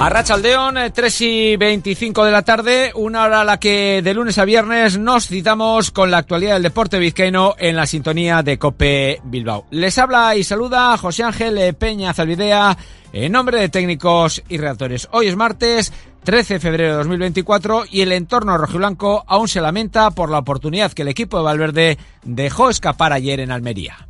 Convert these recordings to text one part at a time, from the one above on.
A Rachaldeón, 3 y 25 de la tarde, una hora a la que de lunes a viernes nos citamos con la actualidad del deporte vizcaíno en la sintonía de Cope Bilbao. Les habla y saluda José Ángel Peña Zalvidea en nombre de técnicos y redactores. Hoy es martes 13 de febrero de 2024 y el entorno rojiblanco aún se lamenta por la oportunidad que el equipo de Valverde dejó escapar ayer en Almería.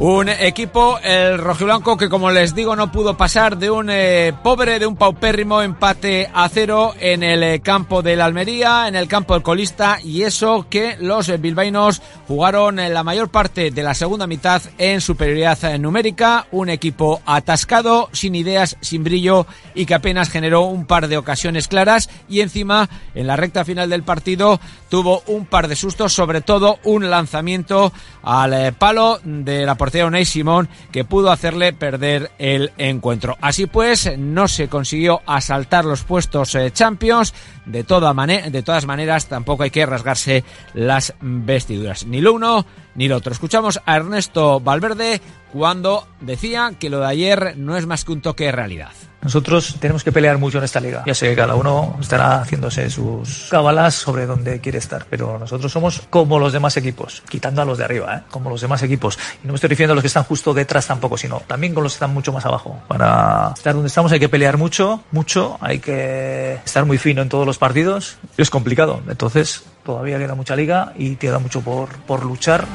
Un equipo, el rojiblanco, que como les digo no pudo pasar de un eh, pobre, de un paupérrimo empate a cero en el eh, campo del Almería, en el campo del colista, y eso que los eh, bilbaínos jugaron la mayor parte de la segunda mitad en superioridad numérica, un equipo atascado, sin ideas, sin brillo y que apenas generó un par de ocasiones claras. Y encima en la recta final del partido tuvo un par de sustos, sobre todo un lanzamiento al palo de la portería Unai Simón que pudo hacerle perder el encuentro. Así pues, no se consiguió asaltar los puestos eh, Champions. De, toda de todas maneras, tampoco hay que rasgarse las vestiduras. Ni lo uno ni lo otro. Escuchamos a Ernesto Valverde cuando decía que lo de ayer no es más que un toque de realidad. Nosotros tenemos que pelear mucho en esta liga. Ya sé que cada uno estará haciéndose sus cábalas sobre dónde quiere estar, pero nosotros somos como los demás equipos, quitando a los de arriba, ¿eh? como los demás equipos. Y no me estoy refiriendo a los que están justo detrás tampoco, sino también con los que están mucho más abajo. Para estar donde estamos hay que pelear mucho, mucho, hay que estar muy fino en todos los partidos. Es complicado, entonces todavía queda mucha liga y queda mucho por, por luchar.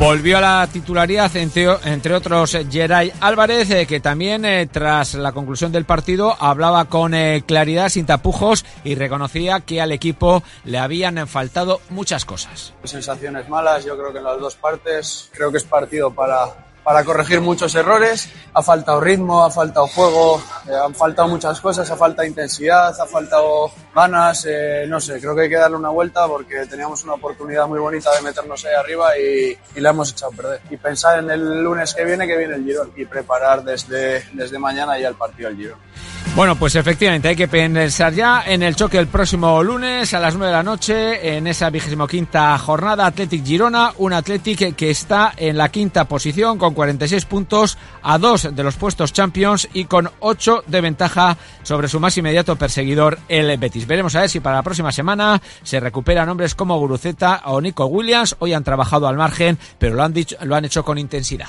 Volvió a la titularidad, entre, otros, Geray Álvarez, eh, que también, eh, tras la conclusión del partido, hablaba con eh, claridad, sin tapujos, y reconocía que al equipo le habían faltado muchas cosas. Sensaciones malas, yo creo que en las dos partes. Creo que es partido para, para corregir muchos errores. Ha faltado ritmo, ha faltado juego, eh, han faltado muchas cosas, ha faltado intensidad, ha faltado ganas. Eh, no sé, creo que hay que darle una vuelta porque teníamos una oportunidad muy bonita de meternos ahí arriba y, la hemos echado a perder. Y pensar en el lunes que viene, que viene el Girón, y preparar desde, desde mañana ya el partido del Girón. Bueno, pues efectivamente hay que pensar ya en el choque el próximo lunes a las 9 de la noche en esa vigésimo quinta jornada Athletic Girona, un Athletic que está en la quinta posición con 46 puntos a dos de los puestos Champions y con 8 de ventaja sobre su más inmediato perseguidor el Betis. Veremos a ver si para la próxima semana se recuperan hombres como Guruceta o Nico Williams. Hoy han trabajado al margen, pero lo han dicho, lo han hecho con intensidad.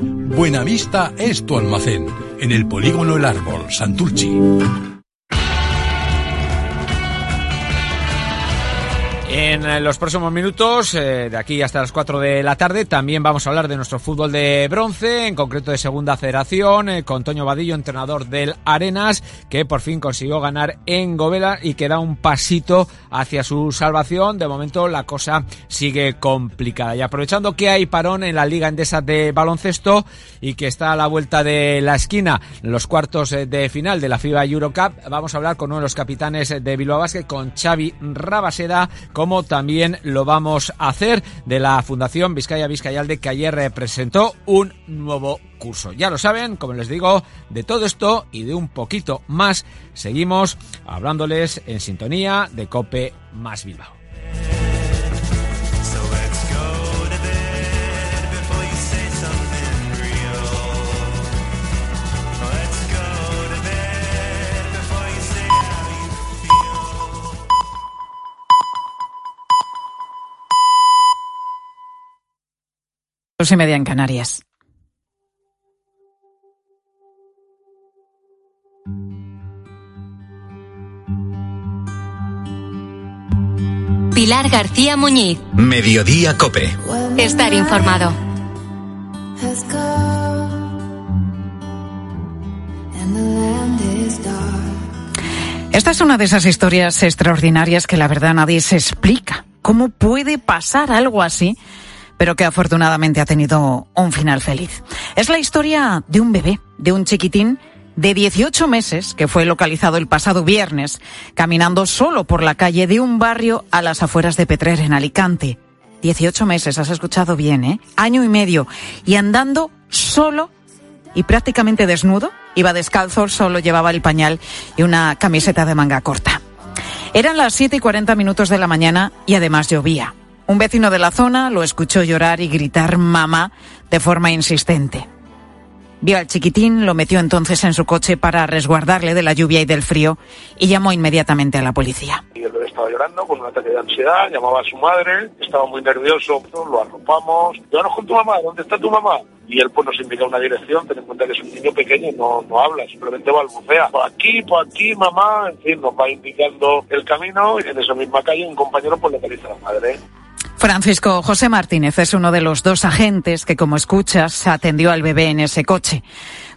Buenavista es tu almacén. En el polígono El Árbol, Santurchi. En eh, los próximos minutos, eh, de aquí hasta las 4 de la tarde, también vamos a hablar de nuestro fútbol de bronce, en concreto de Segunda Federación, eh, con Toño Vadillo, entrenador del Arenas, que por fin consiguió ganar en Govela y que da un pasito hacia su salvación. De momento la cosa sigue complicada. Y aprovechando que hay parón en la Liga Endesa de baloncesto y que está a la vuelta de la esquina, los cuartos de final de la FIBA Eurocup, vamos a hablar con uno de los capitanes de Bilbao Basket, con Xavi Rabaseda, como también lo vamos a hacer de la Fundación Vizcaya Vizcayalde que ayer presentó un nuevo curso. Ya lo saben, como les digo, de todo esto y de un poquito más, seguimos hablándoles en sintonía de Cope más Bilbao. Dos y media en Canarias. Pilar García Muñiz. Mediodía Cope. Estar informado. Esta es una de esas historias extraordinarias que la verdad nadie se explica. ¿Cómo puede pasar algo así? Pero que afortunadamente ha tenido un final feliz. Es la historia de un bebé, de un chiquitín de 18 meses que fue localizado el pasado viernes caminando solo por la calle de un barrio a las afueras de Petrer, en Alicante. 18 meses, has escuchado bien, ¿eh? Año y medio. Y andando solo y prácticamente desnudo. Iba descalzo, solo llevaba el pañal y una camiseta de manga corta. Eran las 7 y 40 minutos de la mañana y además llovía. Un vecino de la zona lo escuchó llorar y gritar mamá de forma insistente. Vio al chiquitín, lo metió entonces en su coche para resguardarle de la lluvia y del frío y llamó inmediatamente a la policía. Y el bebé estaba llorando con un ataque de ansiedad, llamaba a su madre, estaba muy nervioso, lo arropamos. Llévanos con tu mamá, ¿dónde está tu mamá? y él pues nos indica una dirección, ten en cuenta que es un niño pequeño, no, no habla, simplemente balbucea. Por aquí, por aquí, mamá, en fin, nos va indicando el camino y en esa misma calle un compañero pues localiza a la madre. Francisco José Martínez es uno de los dos agentes que, como escuchas, atendió al bebé en ese coche.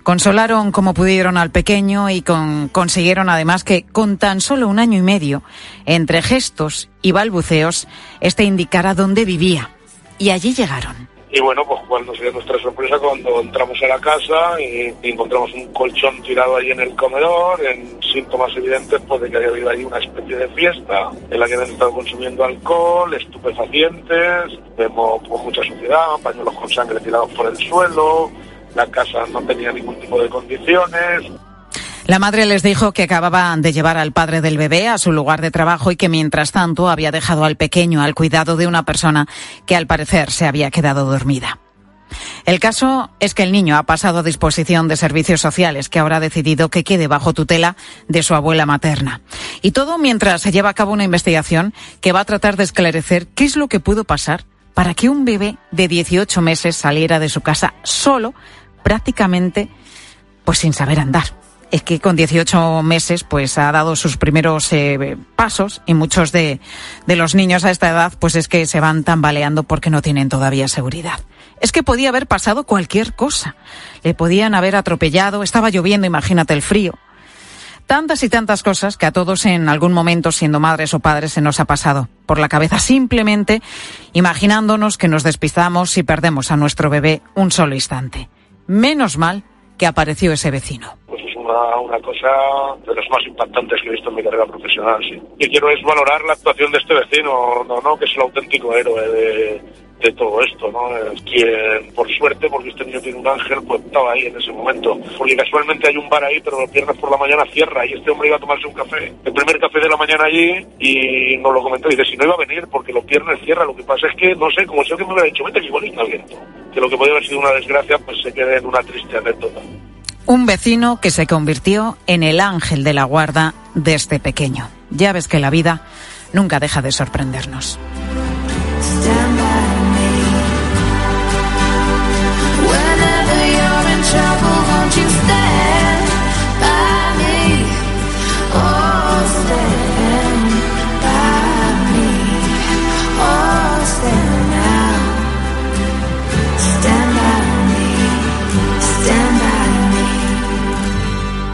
Consolaron como pudieron al pequeño y con, consiguieron además que, con tan solo un año y medio, entre gestos y balbuceos, este indicara dónde vivía. Y allí llegaron. Y bueno, pues cuál nos dio nuestra sorpresa cuando entramos a la casa y, encontramos un colchón tirado ahí en el comedor, en síntomas evidentes pues, de que había habido ahí una especie de fiesta en la que habían estado consumiendo alcohol, estupefacientes, vemos pues, mucha suciedad, pañuelos con sangre tirados por el suelo, la casa no tenía ningún tipo de condiciones. La madre les dijo que acababan de llevar al padre del bebé a su lugar de trabajo y que mientras tanto había dejado al pequeño al cuidado de una persona que al parecer se había quedado dormida. El caso es que el niño ha pasado a disposición de servicios sociales, que ahora ha decidido que quede bajo tutela de su abuela materna. Y todo mientras se lleva a cabo una investigación que va a tratar de esclarecer qué es lo que pudo pasar para que un bebé de 18 meses saliera de su casa solo, prácticamente, pues sin saber andar es que con 18 meses pues ha dado sus primeros eh, pasos y muchos de, de los niños a esta edad pues es que se van tambaleando porque no tienen todavía seguridad. Es que podía haber pasado cualquier cosa. Le podían haber atropellado, estaba lloviendo, imagínate el frío. Tantas y tantas cosas que a todos en algún momento, siendo madres o padres, se nos ha pasado por la cabeza simplemente imaginándonos que nos despistamos y perdemos a nuestro bebé un solo instante. Menos mal que apareció ese vecino una, cosa de las más impactantes que he visto en mi carrera profesional, sí. Y quiero es valorar la actuación de este vecino, no, no, que es el auténtico héroe de, de todo esto, ¿no? Quien, por suerte, porque este niño tiene un ángel, pues estaba ahí en ese momento. Porque casualmente hay un bar ahí, pero los viernes por la mañana cierra y este hombre iba a tomarse un café, el primer café de la mañana allí, y nos lo comentó. Y dice, si no iba a venir porque los viernes cierra, lo que pasa es que, no sé, como si alguien me hubiera dicho, vete que igual está viento. Que lo que podía haber sido una desgracia, pues se quede en una triste anécdota un vecino que se convirtió en el ángel de la guarda de este pequeño. Ya ves que la vida nunca deja de sorprendernos.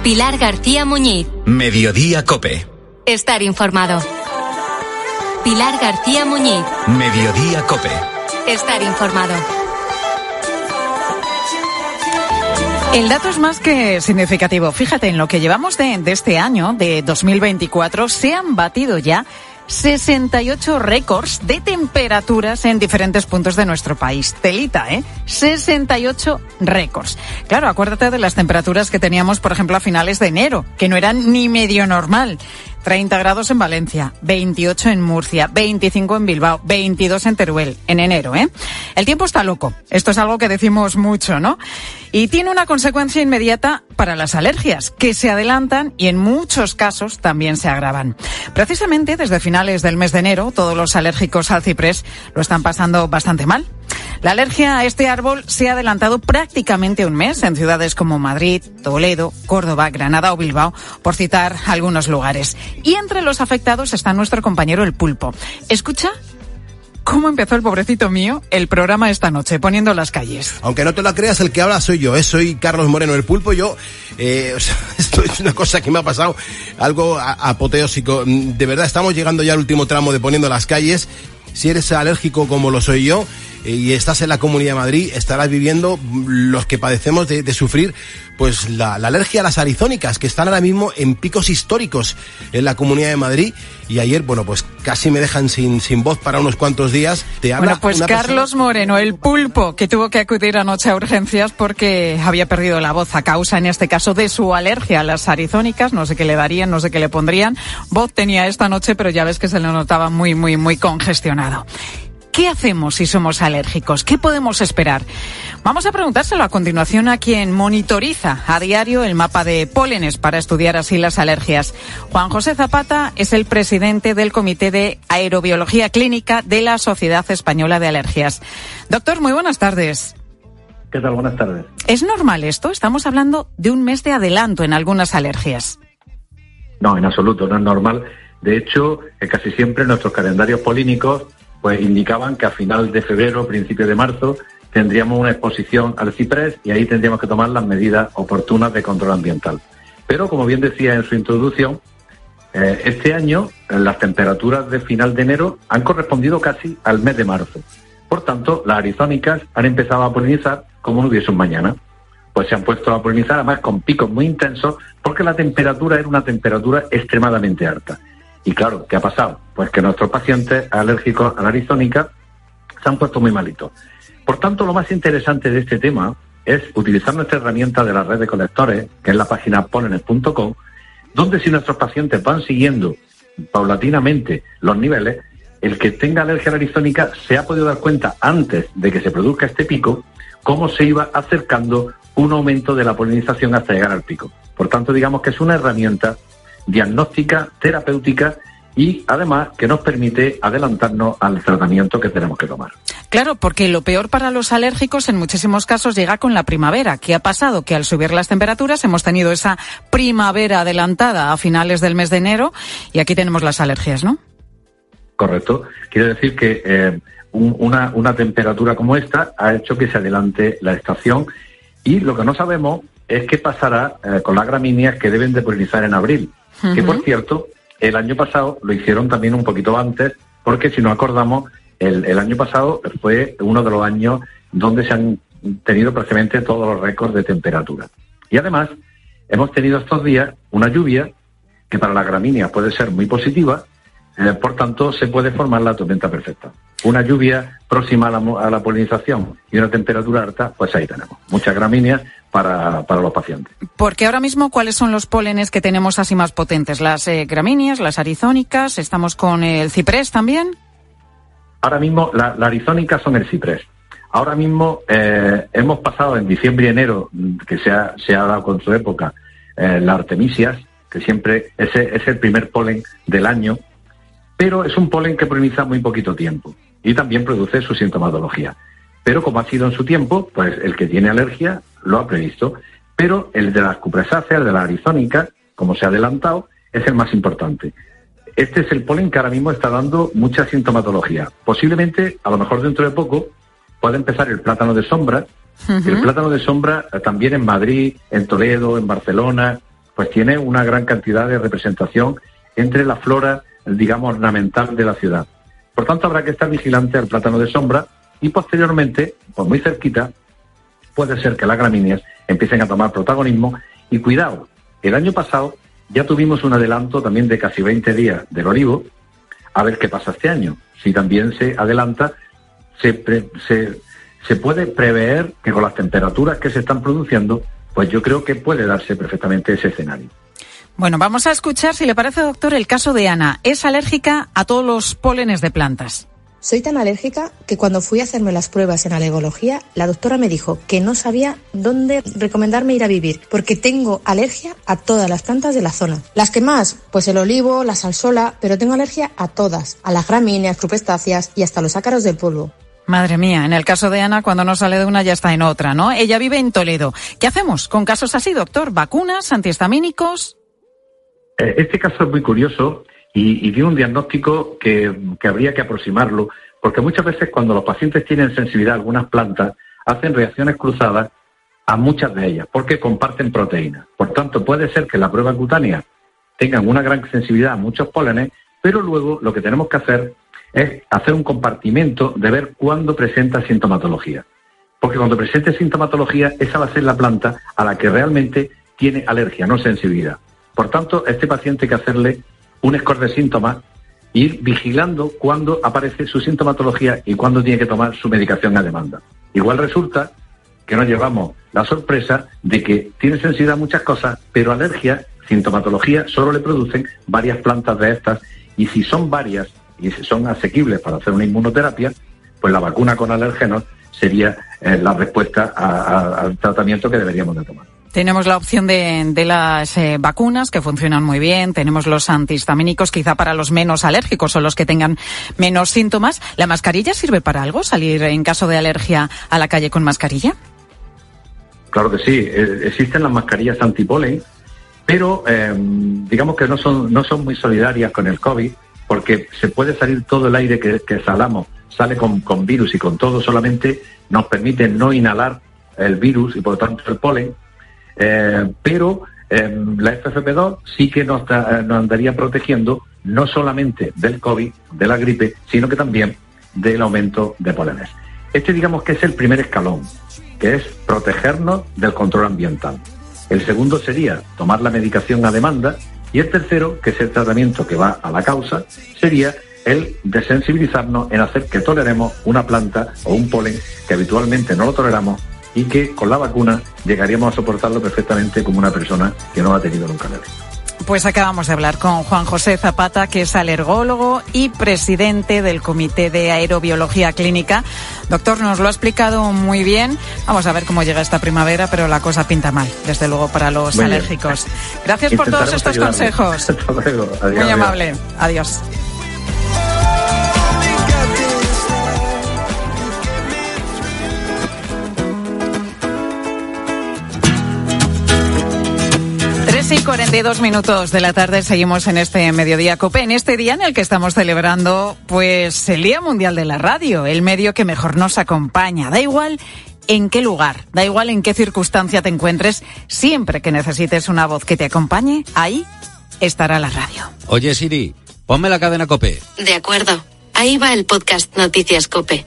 Pilar García Muñiz. Mediodía Cope. Estar informado. Pilar García Muñiz. Mediodía Cope. Estar informado. El dato es más que significativo. Fíjate, en lo que llevamos de, de este año, de 2024, se han batido ya 68 récords de temperaturas en diferentes puntos de nuestro país. Telita, ¿eh? 68 récords. Claro, acuérdate de las temperaturas que teníamos, por ejemplo, a finales de enero, que no eran ni medio normal. 30 grados en Valencia, 28 en Murcia, 25 en Bilbao, 22 en Teruel, en enero, ¿eh? El tiempo está loco. Esto es algo que decimos mucho, ¿no? Y tiene una consecuencia inmediata para las alergias, que se adelantan y en muchos casos también se agravan. Precisamente desde finales del mes de enero, todos los alérgicos al ciprés lo están pasando bastante mal. La alergia a este árbol se ha adelantado prácticamente un mes en ciudades como Madrid, Toledo, Córdoba, Granada o Bilbao, por citar algunos lugares. Y entre los afectados está nuestro compañero el pulpo. Escucha cómo empezó el pobrecito mío el programa esta noche, poniendo las calles. Aunque no te lo creas, el que habla soy yo, ¿eh? soy Carlos Moreno el Pulpo. Yo, eh, esto es una cosa que me ha pasado, algo apoteósico. De verdad, estamos llegando ya al último tramo de poniendo las calles. Si eres alérgico como lo soy yo, y estás en la Comunidad de Madrid, estarás viviendo los que padecemos de, de sufrir pues la, la, alergia a las arizónicas, que están ahora mismo en picos históricos en la Comunidad de Madrid. Y ayer, bueno, pues casi me dejan sin, sin voz para unos cuantos días. Te habla bueno, pues Carlos persona... Moreno, el pulpo, que tuvo que acudir anoche a urgencias porque había perdido la voz a causa, en este caso, de su alergia a las arizónicas. No sé qué le darían, no sé qué le pondrían. Voz tenía esta noche, pero ya ves que se le notaba muy, muy, muy congestionado. ¿Qué hacemos si somos alérgicos? ¿Qué podemos esperar? Vamos a preguntárselo a continuación a quien monitoriza a diario el mapa de pólenes para estudiar así las alergias. Juan José Zapata es el presidente del Comité de Aerobiología Clínica de la Sociedad Española de Alergias. Doctor, muy buenas tardes. ¿Qué tal? Buenas tardes. ¿Es normal esto? Estamos hablando de un mes de adelanto en algunas alergias. No, en absoluto, no es normal. De hecho, casi siempre nuestros calendarios polínicos pues indicaban que a final de febrero, principio de marzo, tendríamos una exposición al ciprés y ahí tendríamos que tomar las medidas oportunas de control ambiental. Pero, como bien decía en su introducción, eh, este año las temperaturas de final de enero han correspondido casi al mes de marzo. Por tanto, las arizónicas han empezado a polinizar como no hubiese un mañana. Pues se han puesto a polinizar además con picos muy intensos porque la temperatura era una temperatura extremadamente alta. Y claro, ¿qué ha pasado? Pues que nuestros pacientes alérgicos a la arizónica se han puesto muy malitos. Por tanto, lo más interesante de este tema es utilizar nuestra herramienta de la red de colectores, que es la página polenes.com, donde si nuestros pacientes van siguiendo paulatinamente los niveles, el que tenga alergia a la arizónica se ha podido dar cuenta antes de que se produzca este pico, cómo se iba acercando un aumento de la polinización hasta llegar al pico. Por tanto, digamos que es una herramienta diagnóstica, terapéutica y además que nos permite adelantarnos al tratamiento que tenemos que tomar. Claro, porque lo peor para los alérgicos en muchísimos casos llega con la primavera. ¿Qué ha pasado? Que al subir las temperaturas hemos tenido esa primavera adelantada a finales del mes de enero y aquí tenemos las alergias, ¿no? Correcto. Quiere decir que eh, un, una, una temperatura como esta ha hecho que se adelante la estación y lo que no sabemos es qué pasará eh, con las gramíneas que deben de polinizar en abril que por cierto, el año pasado lo hicieron también un poquito antes, porque si no acordamos, el, el año pasado fue uno de los años donde se han tenido prácticamente todos los récords de temperatura. Y además, hemos tenido estos días una lluvia que para la gramínea puede ser muy positiva, eh, por tanto, se puede formar la tormenta perfecta. Una lluvia próxima a la, a la, polinización y una temperatura alta, pues ahí tenemos. Muchas gramíneas para, para, los pacientes. Porque ahora mismo, ¿cuáles son los pólenes que tenemos así más potentes? ¿Las eh, gramíneas, las arizónicas? ¿Estamos con el ciprés también? Ahora mismo, la, la arizónica son el ciprés. Ahora mismo eh, hemos pasado en diciembre y enero, que se ha, se ha dado con su época, eh, la artemisias, que siempre ese es el primer polen del año, pero es un polen que poliniza muy poquito tiempo y también produce su sintomatología. Pero como ha sido en su tiempo, pues el que tiene alergia lo ha previsto. Pero el de las cupresáceas, el de la arizónica, como se ha adelantado, es el más importante. Este es el polen que ahora mismo está dando mucha sintomatología. Posiblemente, a lo mejor dentro de poco, pueda empezar el plátano de sombra. Uh -huh. El plátano de sombra eh, también en Madrid, en Toledo, en Barcelona, pues tiene una gran cantidad de representación entre la flora, digamos, ornamental de la ciudad. Por tanto, habrá que estar vigilante al plátano de sombra y posteriormente, pues muy cerquita, puede ser que las gramíneas empiecen a tomar protagonismo. Y cuidado, el año pasado ya tuvimos un adelanto también de casi 20 días del olivo. A ver qué pasa este año. Si también se adelanta, se, se puede prever que con las temperaturas que se están produciendo, pues yo creo que puede darse perfectamente ese escenario. Bueno, vamos a escuchar, si le parece, doctor, el caso de Ana. Es alérgica a todos los pólenes de plantas. Soy tan alérgica que cuando fui a hacerme las pruebas en alergología, la doctora me dijo que no sabía dónde recomendarme ir a vivir, porque tengo alergia a todas las plantas de la zona. Las que más, pues el olivo, la salsola, pero tengo alergia a todas, a las gramíneas, crupestáceas y hasta los ácaros del polvo. Madre mía, en el caso de Ana, cuando no sale de una ya está en otra, ¿no? Ella vive en Toledo. ¿Qué hacemos con casos así, doctor? ¿Vacunas, antihistamínicos? Eh, este caso es muy curioso y, y un diagnóstico que, que habría que aproximarlo, porque muchas veces cuando los pacientes tienen sensibilidad a algunas plantas, hacen reacciones cruzadas a muchas de ellas, porque comparten proteínas. Por tanto, puede ser que la prueba cutánea tengan una gran sensibilidad a muchos pólenes, pero luego lo que tenemos que hacer es hacer un compartimento de ver cuándo presenta sintomatología. Porque cuando presente sintomatología, esa va a ser la planta a la que realmente tiene alergia, no sensibilidad. Por tanto, a este paciente hay que hacerle un score de síntomas, ir vigilando cuándo aparece su sintomatología y cuándo tiene que tomar su medicación a demanda. Igual resulta que nos llevamos la sorpresa de que tiene sensibilidad a muchas cosas, pero alergia, sintomatología, solo le producen varias plantas de estas y si son varias y si son asequibles para hacer una inmunoterapia, pues la vacuna con alérgenos sería eh, la respuesta al tratamiento que deberíamos de tomar. Tenemos la opción de, las eh, vacunas que funcionan muy bien. Tenemos los antihistamínicos quizá para los menos alérgicos o los que tengan menos síntomas. ¿La mascarilla sirve para algo? ¿Salir en caso de alergia a la calle con mascarilla? Claro que sí. Eh, existen las mascarillas antipolen, pero digamos que no son, no son muy solidarias con el COVID porque se puede salir todo el aire que, que salamos, sale con, con, virus y con todo, solamente nos permite no inhalar el virus y por lo tanto el polen, eh, pero eh, la FFP2 sí que nos, nos andaría protegiendo no solamente del COVID, de la gripe, sino que también del aumento de polenes. Este digamos que es el primer escalón, que es protegernos del control ambiental. El segundo sería tomar la medicación a demanda y el tercero, que es el tratamiento que va a la causa, sería el desensibilizarnos en hacer que toleremos una planta o un polen que habitualmente no lo toleramos y que con la vacuna llegaríamos a soportarlo perfectamente como una persona que no ha tenido nunca la pues acabamos de hablar con Juan José Zapata, que es alergólogo y presidente del Comité de Aerobiología Clínica. Doctor, nos lo ha explicado muy bien. Vamos a ver cómo llega esta primavera, pero la cosa pinta mal, desde luego, para los alérgicos. Gracias por todos estos consejos. Adiós, muy amable. adiós. 3 y 42 minutos de la tarde seguimos en este mediodía COPE, en este día en el que estamos celebrando pues el Día Mundial de la Radio, el medio que mejor nos acompaña. Da igual en qué lugar, da igual en qué circunstancia te encuentres, siempre que necesites una voz que te acompañe, ahí estará la radio. Oye Siri, ponme la cadena COPE. De acuerdo, ahí va el podcast Noticias COPE.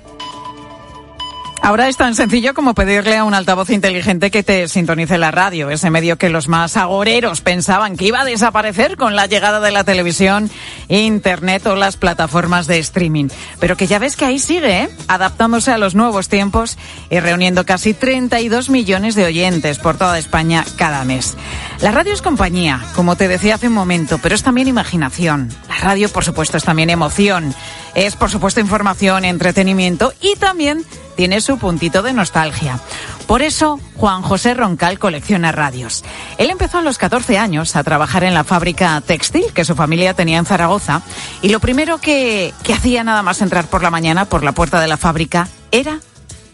Ahora es tan sencillo como pedirle a un altavoz inteligente que te sintonice la radio, ese medio que los más agoreros pensaban que iba a desaparecer con la llegada de la televisión, internet o las plataformas de streaming. Pero que ya ves que ahí sigue, ¿eh? adaptándose a los nuevos tiempos y reuniendo casi 32 millones de oyentes por toda España cada mes. La radio es compañía, como te decía hace un momento, pero es también imaginación. La radio, por supuesto, es también emoción. Es, por supuesto, información, entretenimiento y también tiene su puntito de nostalgia. Por eso, Juan José Roncal colecciona radios. Él empezó a los 14 años a trabajar en la fábrica textil que su familia tenía en Zaragoza y lo primero que, que hacía nada más entrar por la mañana por la puerta de la fábrica era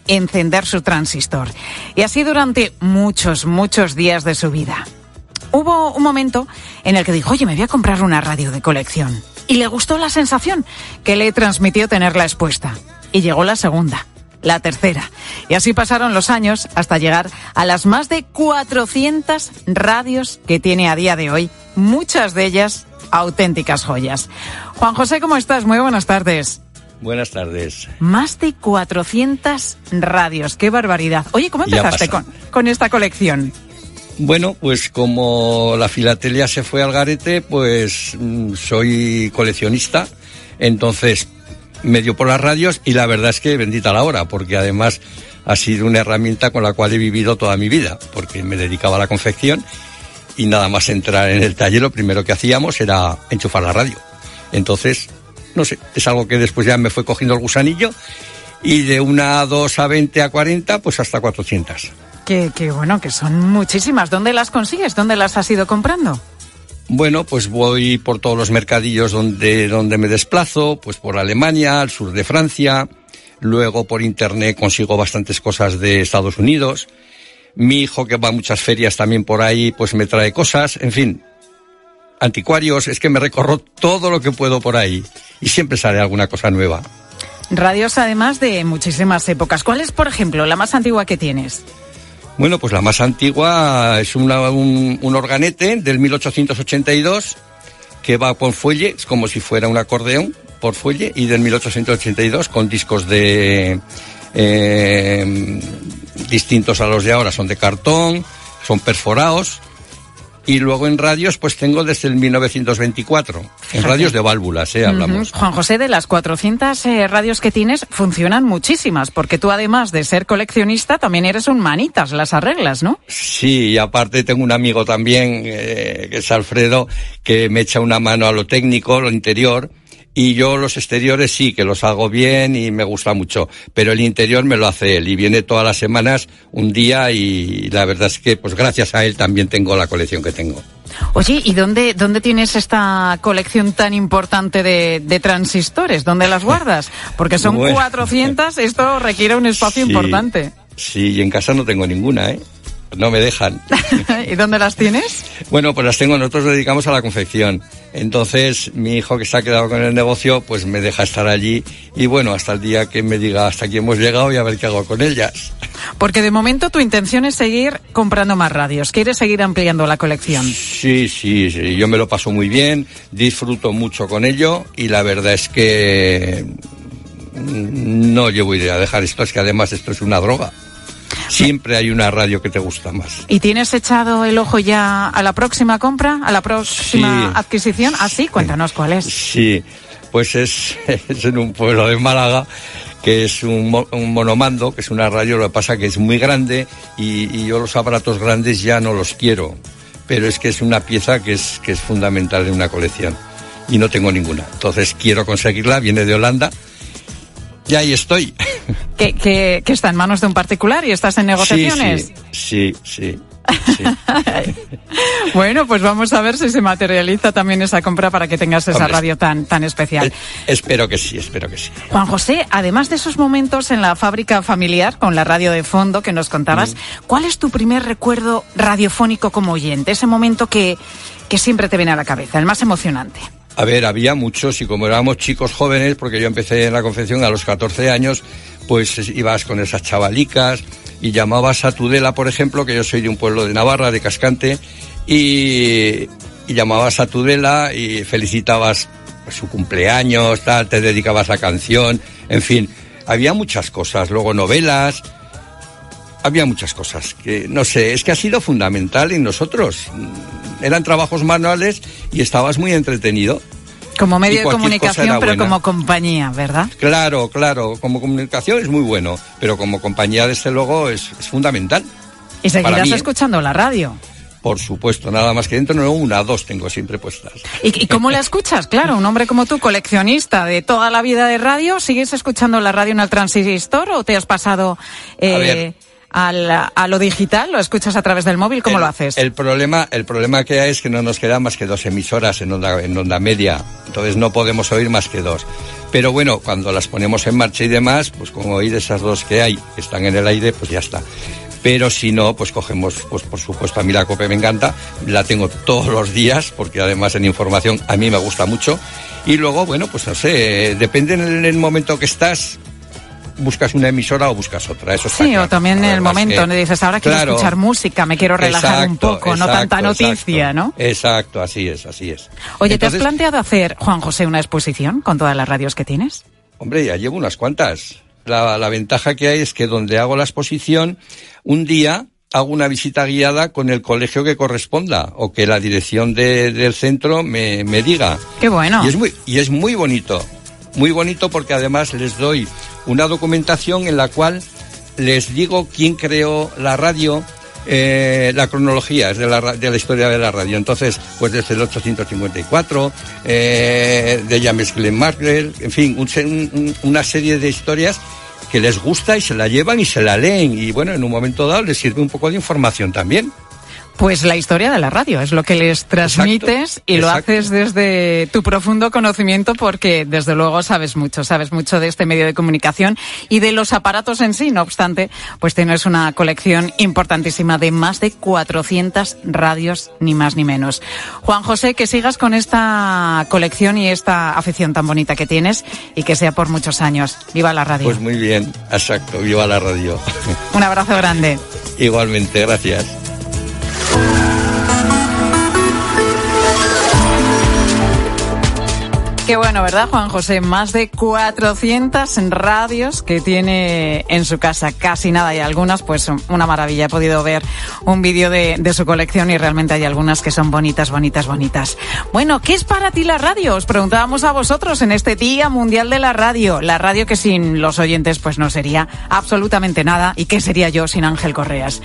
encender su transistor. Y así durante muchos, muchos días de su vida. Hubo un momento en el que dijo, oye, me voy a comprar una radio de colección. Y le gustó la sensación que le transmitió tenerla expuesta. Y llegó la segunda la tercera. Y así pasaron los años hasta llegar a las más de 400 radios que tiene a día de hoy, muchas de ellas auténticas joyas. Juan José, ¿cómo estás? Muy buenas tardes. Buenas tardes. Más de 400 radios, qué barbaridad. Oye, ¿cómo empezaste con, con esta colección? Bueno, pues como la filatelia se fue al garete, pues soy coleccionista. Entonces medio por las radios y la verdad es que bendita la hora, porque además ha sido una herramienta con la cual he vivido toda mi vida, porque me dedicaba a la confección y nada más entrar en el taller lo primero que hacíamos era enchufar la radio. Entonces, no sé, es algo que después ya me fue cogiendo el gusanillo y de una a 2 a 20 a 40, pues hasta 400. Que, que bueno, que son muchísimas. ¿Dónde las consigues? ¿Dónde las has ido comprando? Bueno, pues voy por todos los mercadillos donde, donde me desplazo, pues por Alemania, al sur de Francia, luego por internet consigo bastantes cosas de Estados Unidos, mi hijo que va a muchas ferias también por ahí, pues me trae cosas, en fin, anticuarios, es que me recorro todo lo que puedo por ahí y siempre sale alguna cosa nueva. Radios además de muchísimas épocas. ¿Cuál es, por ejemplo, la más antigua que tienes? Bueno, pues la más antigua es una- un, un organete del 1882 que va por fuelle, como si fuera un acordeón por fuelle, y del 1882 con discos de eh, distintos a los de ahora, son de cartón, son perforados. Y luego en radios, pues tengo desde el 1924. En Fíjate. radios de válvulas, ¿eh? Hablamos. Juan José, de las 400 eh, radios que tienes, funcionan muchísimas, porque tú además de ser coleccionista, también eres un manitas, las arreglas, ¿no? Sí, y aparte tengo un amigo también, eh, que es Alfredo, que me echa una mano a lo técnico, lo interior, y yo los exteriores sí, que los hago bien y me gusta mucho, pero el interior me lo hace él y viene todas las semanas un día y la verdad es que pues gracias a él también tengo la colección que tengo. Oye, ¿y dónde, dónde tienes esta colección tan importante de, de transistores? ¿Dónde las guardas? Porque son Bueno. 400, esto requiere un espacio Sí. importante. Sí, y en casa no tengo ninguna, ¿eh? No me dejan. ¿Y dónde las tienes? Bueno, pues las tengo, nosotros nos dedicamos a la confección. Entonces, mi hijo que se ha quedado con el negocio, pues me deja estar allí. Y bueno, hasta el día que me diga hasta aquí hemos llegado y a ver qué hago con ellas. Porque de momento tu intención es seguir comprando más radios, quieres seguir ampliando la colección. Sí, sí, sí, yo me lo paso muy bien, disfruto mucho con ello y la verdad es que mm, no llevo idea de dejar esto, es que además esto es una droga. Siempre hay una radio que te gusta más. ¿Y tienes echado el ojo ya a la próxima compra, a la próxima Sí. adquisición? Ah, sí, cuéntanos cuál es. Sí, pues es, es en un pueblo de Málaga que es un, un monomando, que es una radio, lo que pasa que es muy grande y, y yo los aparatos grandes ya no los quiero, pero es que es una pieza que es, que es fundamental en una colección y no tengo ninguna. Entonces quiero conseguirla, viene de Holanda y ahí estoy. Que, que, que está en manos de un particular y estás en negociaciones. Sí, sí, sí. Bueno, pues vamos a ver si se materializa también esa compra para que tengas esa Hombre, radio tan, tan especial. Espero que sí, espero que sí. Juan José, además de esos momentos en la fábrica familiar con la radio de fondo que nos contabas, ¿cuál es tu primer recuerdo radiofónico como oyente? Ese momento que, que siempre te viene a la cabeza, el más emocionante. A ver, había muchos y como éramos chicos jóvenes, porque yo empecé en la confección a los 14 años, pues es- ibas con esas chavalicas y llamabas a Tudela, por ejemplo, que yo soy de un pueblo de Navarra, de Cascante, y, llamabas a Tudela y felicitabas pues, su cumpleaños, tal, te dedicabas la canción, en fin, había muchas cosas, luego novelas, había muchas cosas que no sé, es que ha sido fundamental en nosotros. Eran trabajos manuales y estabas muy entretenido. Como medio de comunicación, pero como compañía, ¿verdad? Claro, claro, como comunicación es muy bueno, pero como compañía desde luego es, es fundamental. Y seguirás mí, ¿eh? escuchando la radio. Por supuesto, nada más que dentro, no una, dos tengo siempre puestas. ¿Y, y cómo la escuchas? Claro, un hombre como tú, coleccionista de toda la vida de radio, ¿sigues escuchando la radio en el transistor o te has pasado eh. Al- a lo digital? ¿Lo escuchas a través del móvil? ¿Cómo el, lo haces? El problema, el problema que hay es que no nos quedan más que dos emisoras en onda, en onda media, entonces no podemos oír más que dos. Pero bueno, cuando las ponemos en marcha y demás, pues como oír esas dos que hay, que están en el aire, pues ya está. Pero si no, pues cogemos, pues por supuesto, a mí la COPE me encanta, la tengo todos los días, porque además en información a mí me gusta mucho. Y luego, bueno, pues no sé, depende en el momento que estás, buscas una emisora o buscas otra. Eso está Sí, claro. o también en el momento que- donde dices, ahora quiero Claro. escuchar música, me quiero relajar un Exacto, poco, no tanta noticia, exacto. ¿no? Exacto, así es, así es. Oye, ¿te has planteado hacer, Juan José, una exposición con todas las radios que tienes? Hombre, ya llevo unas cuantas. La, la ventaja que hay es que donde hago la exposición, un día hago una visita guiada con el colegio que corresponda o que la dirección de- del centro me, me diga. Qué bueno. Y es muy, y es muy bonito. Muy bonito porque además les doy una documentación en la cual les digo quién creó la radio, eh, la cronología es de la, de la historia de la radio. Entonces, pues desde el 854, eh, de James Glenn Maxwell, en fin, un- un- una serie de historias que les gusta y se la llevan y se la leen. Y bueno, en un momento dado les sirve un poco de información también. Pues la historia de la radio es lo que les transmites y lo exacto. haces desde tu profundo conocimiento porque desde luego sabes mucho, sabes mucho de este medio de comunicación y de los aparatos en sí. No obstante, pues tienes una colección importantísima de más de 400 radios, ni más ni menos. Juan José, que sigas con esta colección y esta afición tan bonita que tienes y que sea por muchos años. Viva la radio. Pues muy bien, exacto, viva la radio. Un abrazo grande. Igualmente, gracias. Qué bueno, ¿verdad, Juan José? Más de 400 radios que tiene en su casa, casi nada, y algunas, pues una maravilla. He podido ver un vídeo de, de su colección y realmente hay algunas que son bonitas, bonitas, bonitas. Bueno, ¿qué es para ti la radio? Os preguntábamos a vosotros en este Día Mundial de la Radio. La radio que sin los oyentes, pues no sería absolutamente nada. ¿Y qué sería yo sin Ángel Correas?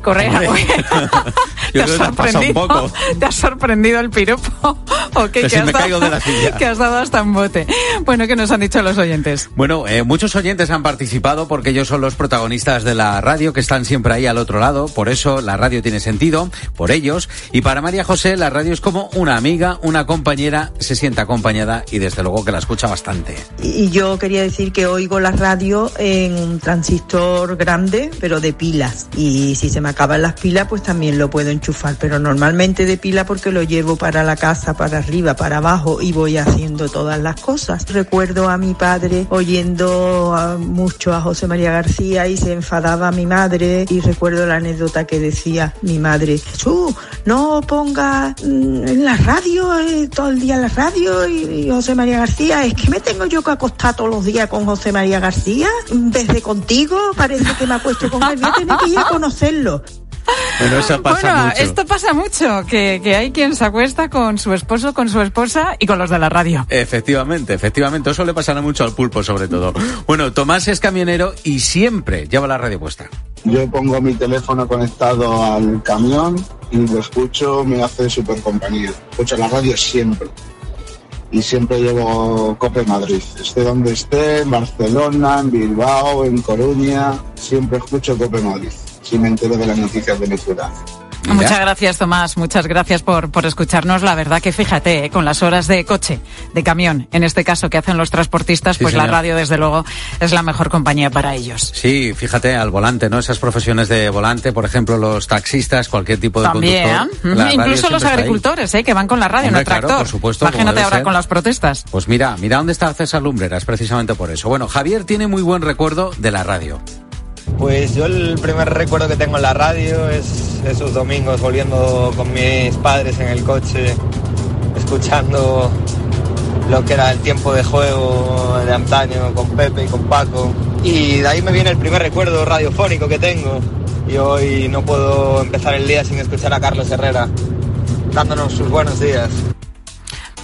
Correa, Hombre. ¿te has sorprendido? ¿Te has sorprendido el piropo? ¿O qué? Que si has me dado- caigo de la silla. Dado hasta un bote. Bueno, ¿qué nos han dicho los oyentes? Bueno, eh, muchos oyentes han participado porque ellos son los protagonistas de la radio que están siempre ahí al otro lado. Por eso la radio tiene sentido, por ellos. Y para María José, la radio es como una amiga, una compañera, se siente acompañada y desde luego que la escucha bastante. Y yo quería decir que oigo la radio en un transistor grande, pero de pilas. Y si se me acaban las pilas, pues también lo puedo enchufar. Pero normalmente de pila porque lo llevo para la casa, para arriba, para abajo y voy haciendo todas las cosas. Recuerdo a mi padre oyendo a- mucho a José María García y se enfadaba a mi madre. Y recuerdo la anécdota que decía mi madre, Jesús, no ponga mm, en la radio, eh, todo el día en la radio y, y José María García, es que me tengo yo que acostar todos los días con José María García en vez de contigo, parece que me acuesto con él, voy a tener que ir a conocerlo. Bueno, eso pasa bueno, mucho. esto pasa mucho, que, que hay quien se acuesta con su esposo, con su esposa y con los de la radio. Efectivamente, efectivamente. Eso le pasará mucho al pulpo, sobre todo. Bueno, Tomás es camionero y siempre lleva la radio puesta. Yo pongo mi teléfono conectado al camión y lo escucho, me hace súper compañía. Escucho la radio siempre. Y siempre llevo Cope Madrid. Esté donde esté, en Barcelona, en Bilbao, en Coruña, siempre escucho Cope Madrid. Me entero de las noticias de mi ciudad. Muchas gracias, Tomás. Muchas gracias por, por escucharnos. La verdad que fíjate, eh, con las horas de coche, de camión, en este caso que hacen los transportistas, Sí, pues la radio, desde luego, es la mejor compañía para ellos. Sí, fíjate, al volante, ¿no? Esas profesiones de volante, por ejemplo, los taxistas, cualquier tipo de También, conductor. Incluso los agricultores, eh, que van con la radio en el claro, tractor. por supuesto, Imagínate ahora ser. con las protestas. Pues mira, mira dónde está César Lumbreras, precisamente por eso. Bueno, Javier tiene muy buen recuerdo de la radio. Pues yo el primer recuerdo que tengo en la radio es esos domingos volviendo con mis padres en el coche, escuchando lo que era el tiempo de juego de antaño con Pepe y con Paco. Y de ahí me viene el primer recuerdo radiofónico que tengo. Y hoy no puedo empezar el día sin escuchar a Carlos Herrera dándonos sus buenos días.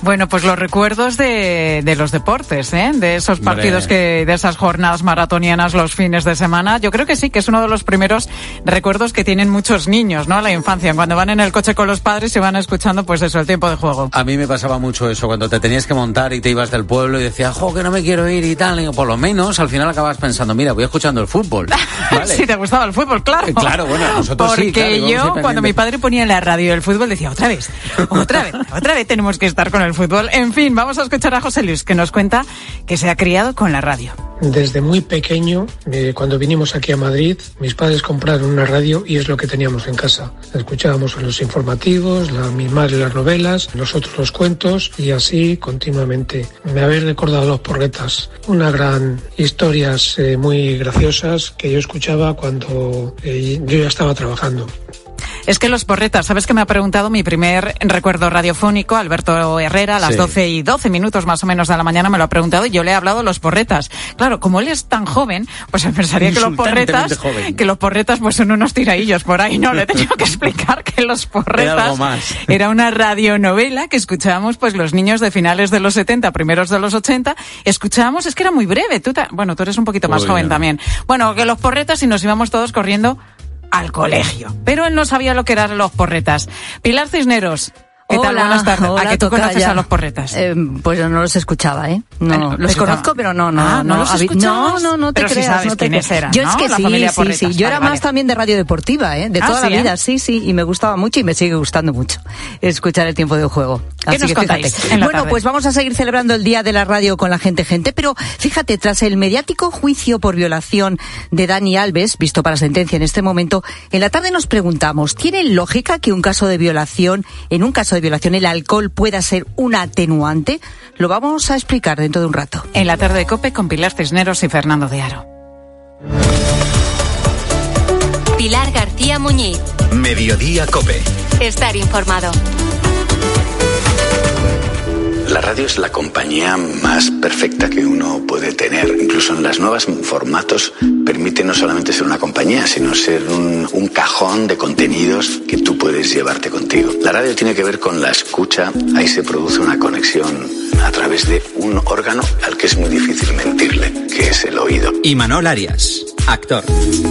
Bueno, pues los recuerdos de, de los deportes, ¿eh? de esos Hombre. partidos que, de esas jornadas maratonianas los fines de semana. Yo creo que sí, que es uno de los primeros recuerdos que tienen muchos niños, ¿no? A la infancia, cuando van en el coche con los padres y van escuchando, pues eso, el tiempo de juego. A mí me pasaba mucho eso, cuando te tenías que montar y te ibas del pueblo y decías, jo, que no me quiero ir y tal. Y por lo menos al final acabas pensando, mira, voy escuchando el fútbol. Vale. si te gustaba el fútbol, claro. Eh, claro, bueno, nosotros Porque sí, claro, ahí yo, cuando mi padre ponía en la radio el fútbol, decía, otra vez, otra vez, otra vez tenemos que estar con el fútbol. En fin, vamos a escuchar a José Luis, que nos cuenta que se ha criado con la radio. Desde muy pequeño, eh, cuando vinimos aquí a Madrid, mis padres compraron una radio y es lo que teníamos en casa. Escuchábamos los informativos, la, mi madre las novelas, nosotros los cuentos y así continuamente. Me habéis recordado los porretas, una gran historias eh, muy graciosas que yo escuchaba cuando eh, yo ya estaba trabajando. Es que los porretas, ¿sabes que me ha preguntado mi primer recuerdo radiofónico? Alberto Herrera, a las Sí. 12 y 12 minutos más o menos de la mañana me lo ha preguntado y yo le he hablado de los porretas. Claro, como él es tan joven, pues pensaría que los porretas, joven. que los porretas pues son unos tiraillos por ahí. No, le he tenido que explicar que los porretas Era algo más. era una radionovela que escuchábamos pues los niños de finales de los 70, primeros de los 80. Escuchábamos, es que era muy breve. Tú ta- bueno, tú eres un poquito más Uy, joven no. también. Bueno, que los porretas y nos íbamos todos corriendo al colegio. Pero él no sabía lo que eran los porretas. Pilar Cisneros, ¿Qué tal? Hola, Buenas tardes. hola, ¿A que tú conoces a los porretas? Eh, pues yo no los escuchaba, ¿eh? No, Bueno, los escuchaba. conozco, pero no, no. Ah, ¿no los habi- escuchabas? No, no, no te Pero creas. sabes no te quiénes creas. eran, Yo ¿no? es que sí, sí, Porretas. sí. Yo Vale, era vale. más también de radio deportiva, ¿eh? De Ah, toda ¿sí, la vida, eh? sí, sí. Y me gustaba mucho y me sigue gustando mucho escuchar el tiempo de juego. ¿Qué Así nos que contáis fíjate. en la Bueno, tarde? pues vamos a seguir celebrando el Día de la Radio con la gente gente, pero fíjate, tras el mediático juicio por violación de Dani Alves, visto para sentencia en este momento, en la tarde nos preguntamos, ¿tiene lógica que un caso de violación, en un caso de violación, el alcohol pueda ser un atenuante? Lo vamos a explicar dentro de un rato. En la tarde de COPE con Pilar Cisneros y Fernando de Aro. Pilar García Muñiz. Mediodía Cope. Estar informado. La radio es la compañía más perfecta que uno puede tener. Incluso en los nuevos formatos permite no solamente ser una compañía, sino ser un, un cajón de contenidos que tú puedes llevarte contigo. La radio tiene que ver con la escucha. Ahí se produce una conexión a través de un órgano al que es muy difícil mentirle, que es el oído. Y Manol Arias, actor.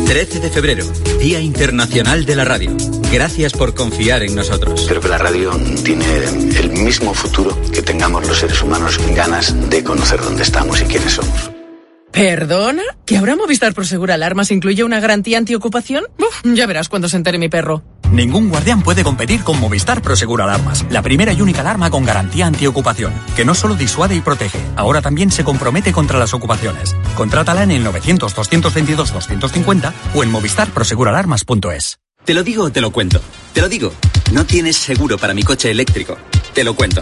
13 de febrero, Día Internacional de la Radio. Gracias por confiar en nosotros. Creo que la radio tiene el mismo futuro que tengamos los seres humanos ganas de conocer dónde estamos y quiénes somos. ¿Perdona? ¿Que ahora Movistar Prosegur Alarmas incluye una garantía antiocupación? Uf, ya verás cuando se entere mi perro. Ningún guardián puede competir con Movistar Prosegur Alarmas, la primera y única alarma con garantía antiocupación, que no solo disuade y protege, ahora también se compromete contra las ocupaciones. Contrátala en el 900-222-250 o en movistarproseguralarmas.es. Te lo digo o te lo cuento. Te lo digo. No tienes seguro para mi coche eléctrico. Te lo cuento.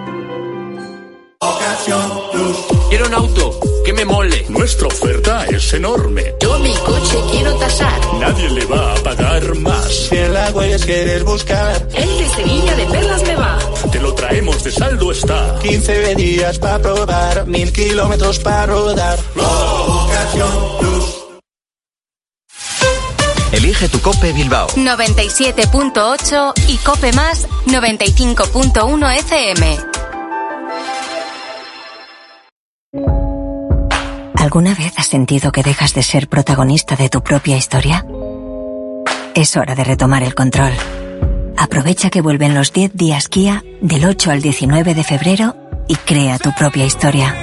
Quiero un auto que me mole. Nuestra oferta es enorme. Yo mi coche quiero tasar. Nadie le va a pagar más. Si en la huellas quieres buscar. El de Sevilla de Perlas me va. Te lo traemos de saldo está. 15 días para probar, mil kilómetros para rodar. Elige tu Cope Bilbao. 97.8 y Cope Más 95.1 FM. ¿Alguna vez has sentido que dejas de ser protagonista de tu propia historia? Es hora de retomar el control. Aprovecha que vuelven los 10 días Kia del 8 al 19 de febrero y crea tu propia historia.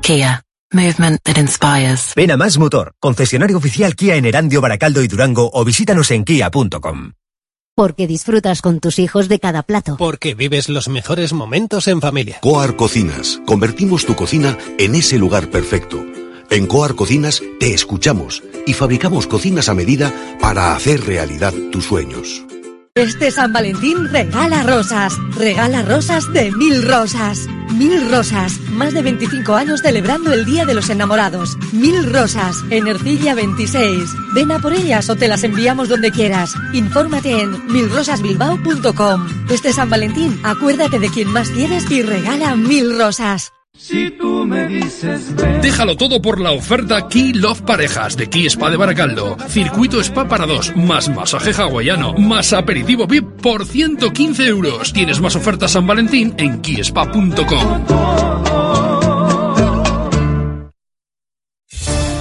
Kia. Movement that inspires. Ven a Más Motor, concesionario oficial Kia en Erandio, Baracaldo y Durango o visítanos en kia.com. Porque disfrutas con tus hijos de cada plato. Porque vives los mejores momentos en familia. Coar Cocinas. Convertimos tu cocina en ese lugar perfecto. En Coar Cocinas te escuchamos y fabricamos cocinas a medida para hacer realidad tus sueños. Este San Valentín regala rosas. Regala rosas de mil rosas. Mil rosas. Más de 25 años celebrando el Día de los Enamorados. Mil rosas. En Ercilla 26. Ven a por ellas o te las enviamos donde quieras. Infórmate en milrosasbilbao.com. Este San Valentín, acuérdate de quien más quieres y regala mil rosas. Si tú me dices Déjalo todo por la oferta Key Love Parejas de Key Spa de Baracaldo. Circuito spa para dos, más masaje hawaiano, más aperitivo VIP por 115 euros. Tienes más ofertas San Valentín en keyspa.com.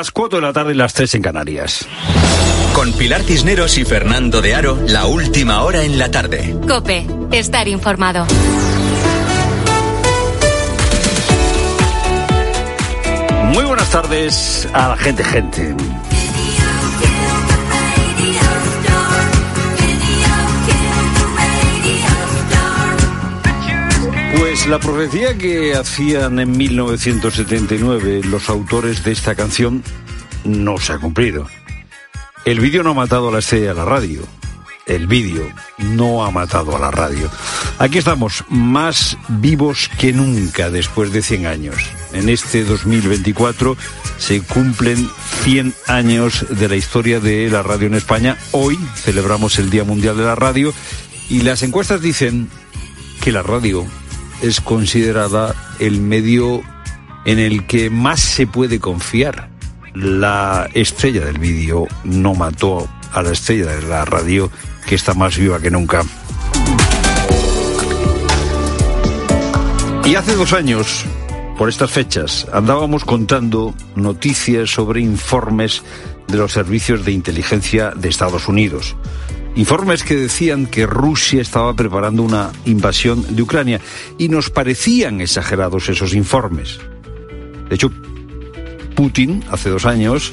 Las 4 de la tarde y las 3 en Canarias. Con Pilar Cisneros y Fernando de Aro, la última hora en la tarde. Cope, estar informado. Muy buenas tardes a la gente, gente. Pues la profecía que hacían en 1979 los autores de esta canción no se ha cumplido. El vídeo no ha matado a la estrella de la radio. El vídeo no ha matado a la radio. Aquí estamos, más vivos que nunca después de 100 años. En este 2024 se cumplen 100 años de la historia de la radio en España. Hoy celebramos el Día Mundial de la Radio y las encuestas dicen que la radio es considerada el medio en el que más se puede confiar. La estrella del vídeo no mató a la estrella de la radio, que está más viva que nunca. Y hace dos años, por estas fechas, andábamos contando noticias sobre informes de los servicios de inteligencia de Estados Unidos. Informes que decían que Rusia estaba preparando una invasión de Ucrania y nos parecían exagerados esos informes. De hecho, Putin, hace dos años,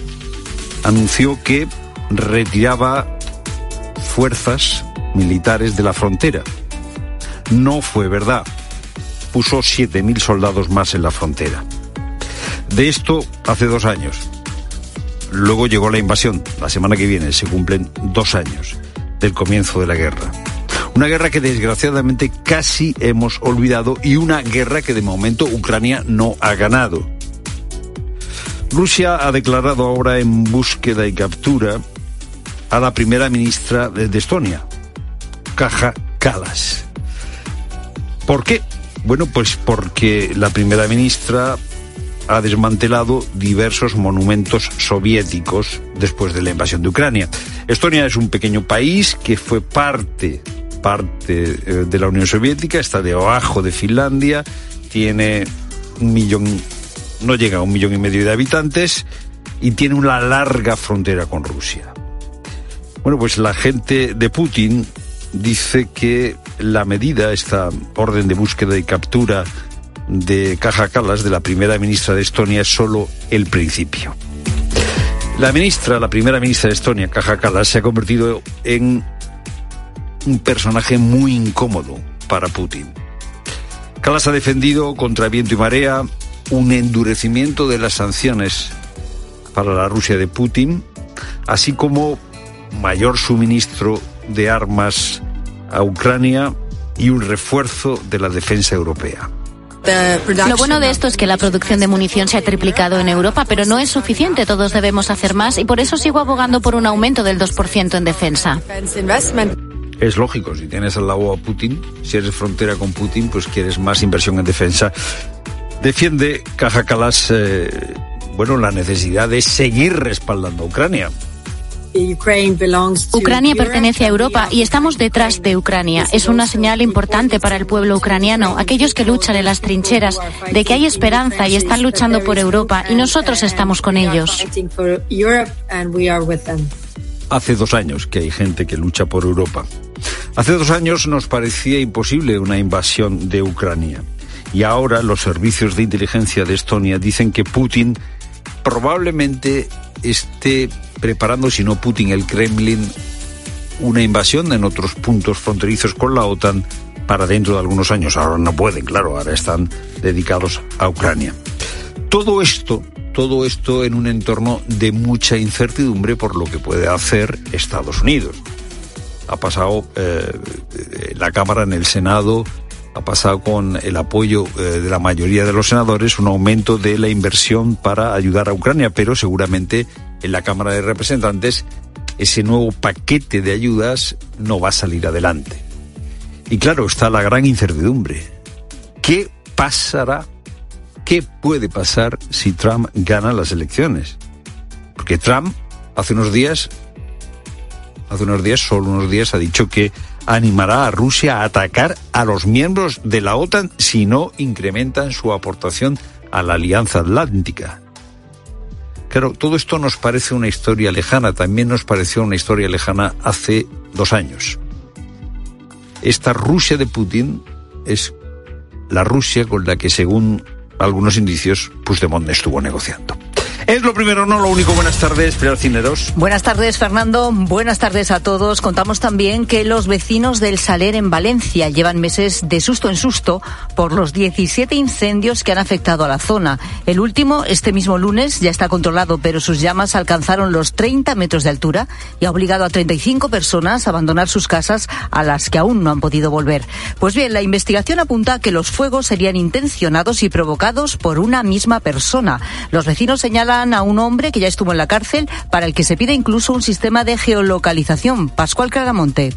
anunció que retiraba fuerzas militares de la frontera. No fue verdad. Puso 7.000 soldados más en la frontera. De esto hace dos años. Luego llegó la invasión. La semana que viene se cumplen dos años del comienzo de la guerra. Una guerra que desgraciadamente casi hemos olvidado y una guerra que de momento Ucrania no ha ganado. Rusia ha declarado ahora en búsqueda y captura a la primera ministra de Estonia, Kaja Kallas. ¿Por qué? Bueno, pues porque la primera ministra ha desmantelado diversos monumentos soviéticos después de la invasión de Ucrania. Estonia es un pequeño país que fue parte, parte eh, de la Unión Soviética, está debajo de Finlandia, tiene un millón, no llega a un millón y medio de habitantes y tiene una larga frontera con Rusia. Bueno, pues la gente de Putin dice que la medida, esta orden de búsqueda y captura de Caja Calas, de la primera ministra de Estonia, es solo el principio. La ministra, la primera ministra de Estonia, Caja Calas, se ha convertido en un personaje muy incómodo para Putin. Calas ha defendido contra viento y marea un endurecimiento de las sanciones para la Rusia de Putin, así como mayor suministro de armas a Ucrania y un refuerzo de la defensa europea. Lo bueno de esto es que la producción de munición se ha triplicado en Europa, pero no es suficiente. Todos debemos hacer más y por eso sigo abogando por un aumento del 2% en defensa. Es lógico, si tienes al lado a Putin, si eres frontera con Putin, pues quieres más inversión en defensa. Defiende Caja Calas, eh, bueno, la necesidad de seguir respaldando a Ucrania. Ucrania pertenece a Europa y estamos detrás de Ucrania. Es una señal importante para el pueblo ucraniano, aquellos que luchan en las trincheras, de que hay esperanza y están luchando por Europa y nosotros estamos con ellos. Hace dos años que hay gente que lucha por Europa. Hace dos años nos parecía imposible una invasión de Ucrania. Y ahora los servicios de inteligencia de Estonia dicen que Putin probablemente esté preparando, si no Putin, el Kremlin, una invasión en otros puntos fronterizos con la OTAN para dentro de algunos años. Ahora no pueden, claro, ahora están dedicados a Ucrania. Todo esto, todo esto en un entorno de mucha incertidumbre por lo que puede hacer Estados Unidos. Ha pasado eh, la Cámara en el Senado, ha pasado con el apoyo eh, de la mayoría de los senadores un aumento de la inversión para ayudar a Ucrania, pero seguramente en la Cámara de Representantes ese nuevo paquete de ayudas no va a salir adelante. Y claro, está la gran incertidumbre. ¿Qué pasará? ¿Qué puede pasar si Trump gana las elecciones? Porque Trump hace unos días, hace unos días, solo unos días, ha dicho que animará a Rusia a atacar a los miembros de la OTAN si no incrementan su aportación a la Alianza Atlántica. Claro, todo esto nos parece una historia lejana, también nos pareció una historia lejana hace dos años. Esta Rusia de Putin es la Rusia con la que, según algunos indicios, Puigdemont estuvo negociando. Es lo primero, no lo único. Buenas tardes, Pilar Cineros. Buenas tardes, Fernando. Buenas tardes a todos. Contamos también que los vecinos del Saler en Valencia llevan meses de susto en susto por los 17 incendios que han afectado a la zona. El último, este mismo lunes, ya está controlado, pero sus llamas alcanzaron los 30 metros de altura y ha obligado a 35 personas a abandonar sus casas a las que aún no han podido volver. Pues bien, la investigación apunta a que los fuegos serían intencionados y provocados por una misma persona. Los vecinos señalan a un hombre que ya estuvo en la cárcel, para el que se pide incluso un sistema de geolocalización. Pascual Claramonte.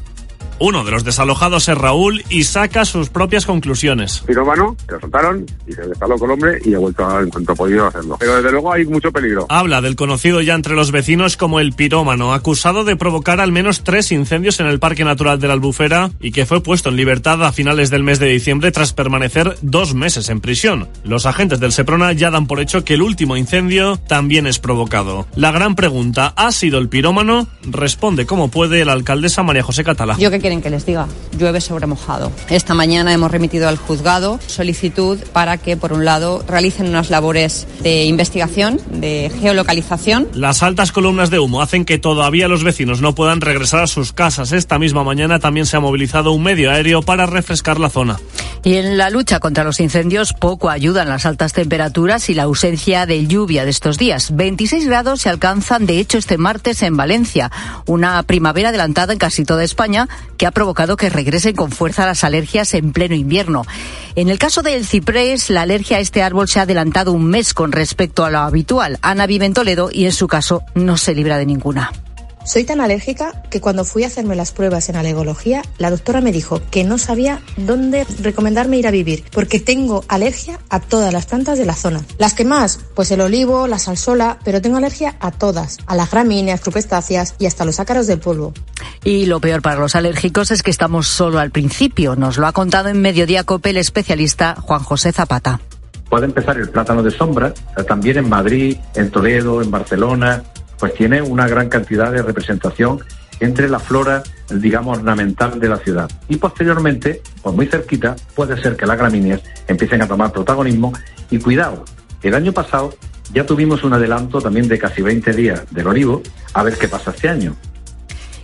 Uno de los desalojados es Raúl y saca sus propias conclusiones. Pirómano, te soltaron y se destaló con el hombre y ha vuelto a, en cuanto ha podido hacerlo. Pero desde luego hay mucho peligro. Habla del conocido ya entre los vecinos como el pirómano, acusado de provocar al menos tres incendios en el Parque Natural de la Albufera y que fue puesto en libertad a finales del mes de diciembre tras permanecer dos meses en prisión. Los agentes del Seprona ya dan por hecho que el último incendio también es provocado. La gran pregunta, ¿ha sido el pirómano? Responde como puede la alcaldesa María José Catalá. Yo que que les diga, llueve sobre mojado. Esta mañana hemos remitido al juzgado solicitud para que, por un lado, realicen unas labores de investigación, de geolocalización. Las altas columnas de humo hacen que todavía los vecinos no puedan regresar a sus casas. Esta misma mañana también se ha movilizado un medio aéreo para refrescar la zona. Y en la lucha contra los incendios poco ayudan las altas temperaturas y la ausencia de lluvia de estos días. 26 grados se alcanzan, de hecho, este martes en Valencia, una primavera adelantada en casi toda España que ha provocado que regresen con fuerza las alergias en pleno invierno. En el caso del ciprés, la alergia a este árbol se ha adelantado un mes con respecto a lo habitual. Ana vive en Toledo y en su caso no se libra de ninguna. Soy tan alérgica que cuando fui a hacerme las pruebas en alergología, la doctora me dijo que no sabía dónde recomendarme ir a vivir, porque tengo alergia a todas las plantas de la zona. Las que más, pues el olivo, la salsola, pero tengo alergia a todas, a las gramíneas, crupestáceas y hasta los ácaros del polvo. Y lo peor para los alérgicos es que estamos solo al principio, nos lo ha contado en Mediodía Cope el especialista Juan José Zapata. Puede empezar el plátano de sombra, también en Madrid, en Toledo, en Barcelona, pues tiene una gran cantidad de representación entre la flora, digamos, ornamental de la ciudad. Y posteriormente, pues muy cerquita, puede ser que las gramíneas empiecen a tomar protagonismo. Y cuidado, el año pasado ya tuvimos un adelanto también de casi 20 días del olivo, a ver qué pasa este año.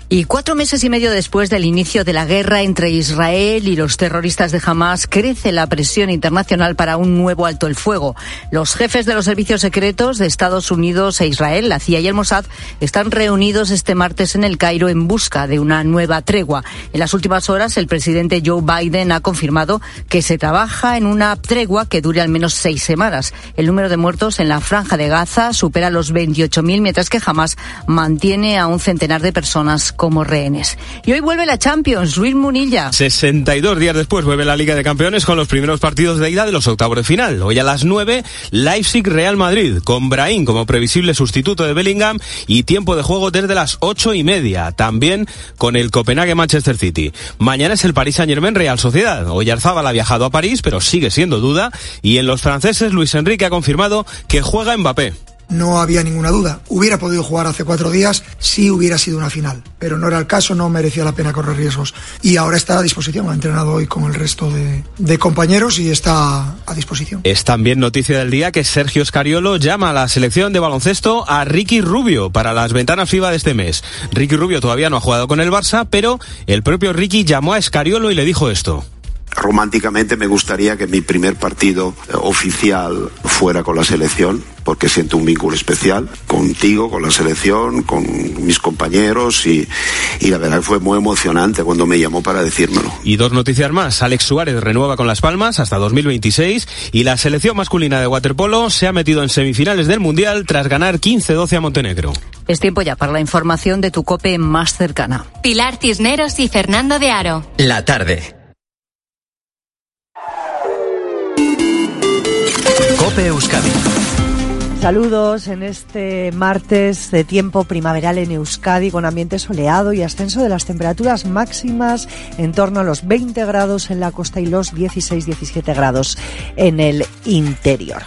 Y cuatro meses y medio después del inicio de la guerra entre Israel y los terroristas de Hamas, crece la presión internacional para un nuevo alto el fuego. Los jefes de los servicios secretos de Estados Unidos e Israel, la CIA y el Mossad, están reunidos este martes en el Cairo en busca de una nueva tregua. En las últimas horas, el presidente Joe Biden ha confirmado que se trabaja en una tregua que dure al menos seis semanas. El número de muertos en la franja de Gaza supera los 28.000, mientras que Hamas mantiene a un centenar de personas como rehenes. Y hoy vuelve la Champions, Luis Munilla. 62 días después vuelve la Liga de Campeones con los primeros partidos de ida de los octavos de final. Hoy a las 9, Leipzig-Real Madrid, con Brahim como previsible sustituto de Bellingham y tiempo de juego desde las ocho y media. También con el Copenhague-Manchester City. Mañana es el Paris Saint-Germain-Real Sociedad. Hoy Arzábal ha viajado a París, pero sigue siendo duda. Y en los franceses, Luis Enrique ha confirmado que juega Mbappé no había ninguna duda. Hubiera podido jugar hace cuatro días si hubiera sido una final, pero no era el caso, no merecía la pena correr riesgos. Y ahora está a disposición, ha entrenado hoy con el resto de, compañeros y está a disposición. Es también noticia del día que Sergio Scariolo llama a la selección de baloncesto a Ricky Rubio para las ventanas FIBA de este mes. Ricky Rubio todavía no ha jugado con el Barça, pero el propio Ricky llamó a Scariolo y le dijo esto. Románticamente me gustaría que mi primer partido eh, oficial fuera con la selección, porque siento un vínculo especial contigo, con la selección, con mis compañeros y, y la verdad que fue muy emocionante cuando me llamó para decírmelo. Y dos noticias más. Alex Suárez renueva con Las Palmas hasta 2026 y la selección masculina de waterpolo se ha metido en semifinales del Mundial tras ganar 15-12 a Montenegro. Es tiempo ya para la información de tu cope más cercana. Pilar Cisneros y Fernando de Aro. La tarde. Cope Euskadi. Saludos en este martes de tiempo primaveral en Euskadi con ambiente soleado y ascenso de las temperaturas máximas en torno a los 20 grados en la costa y los 16-17 grados en el interior.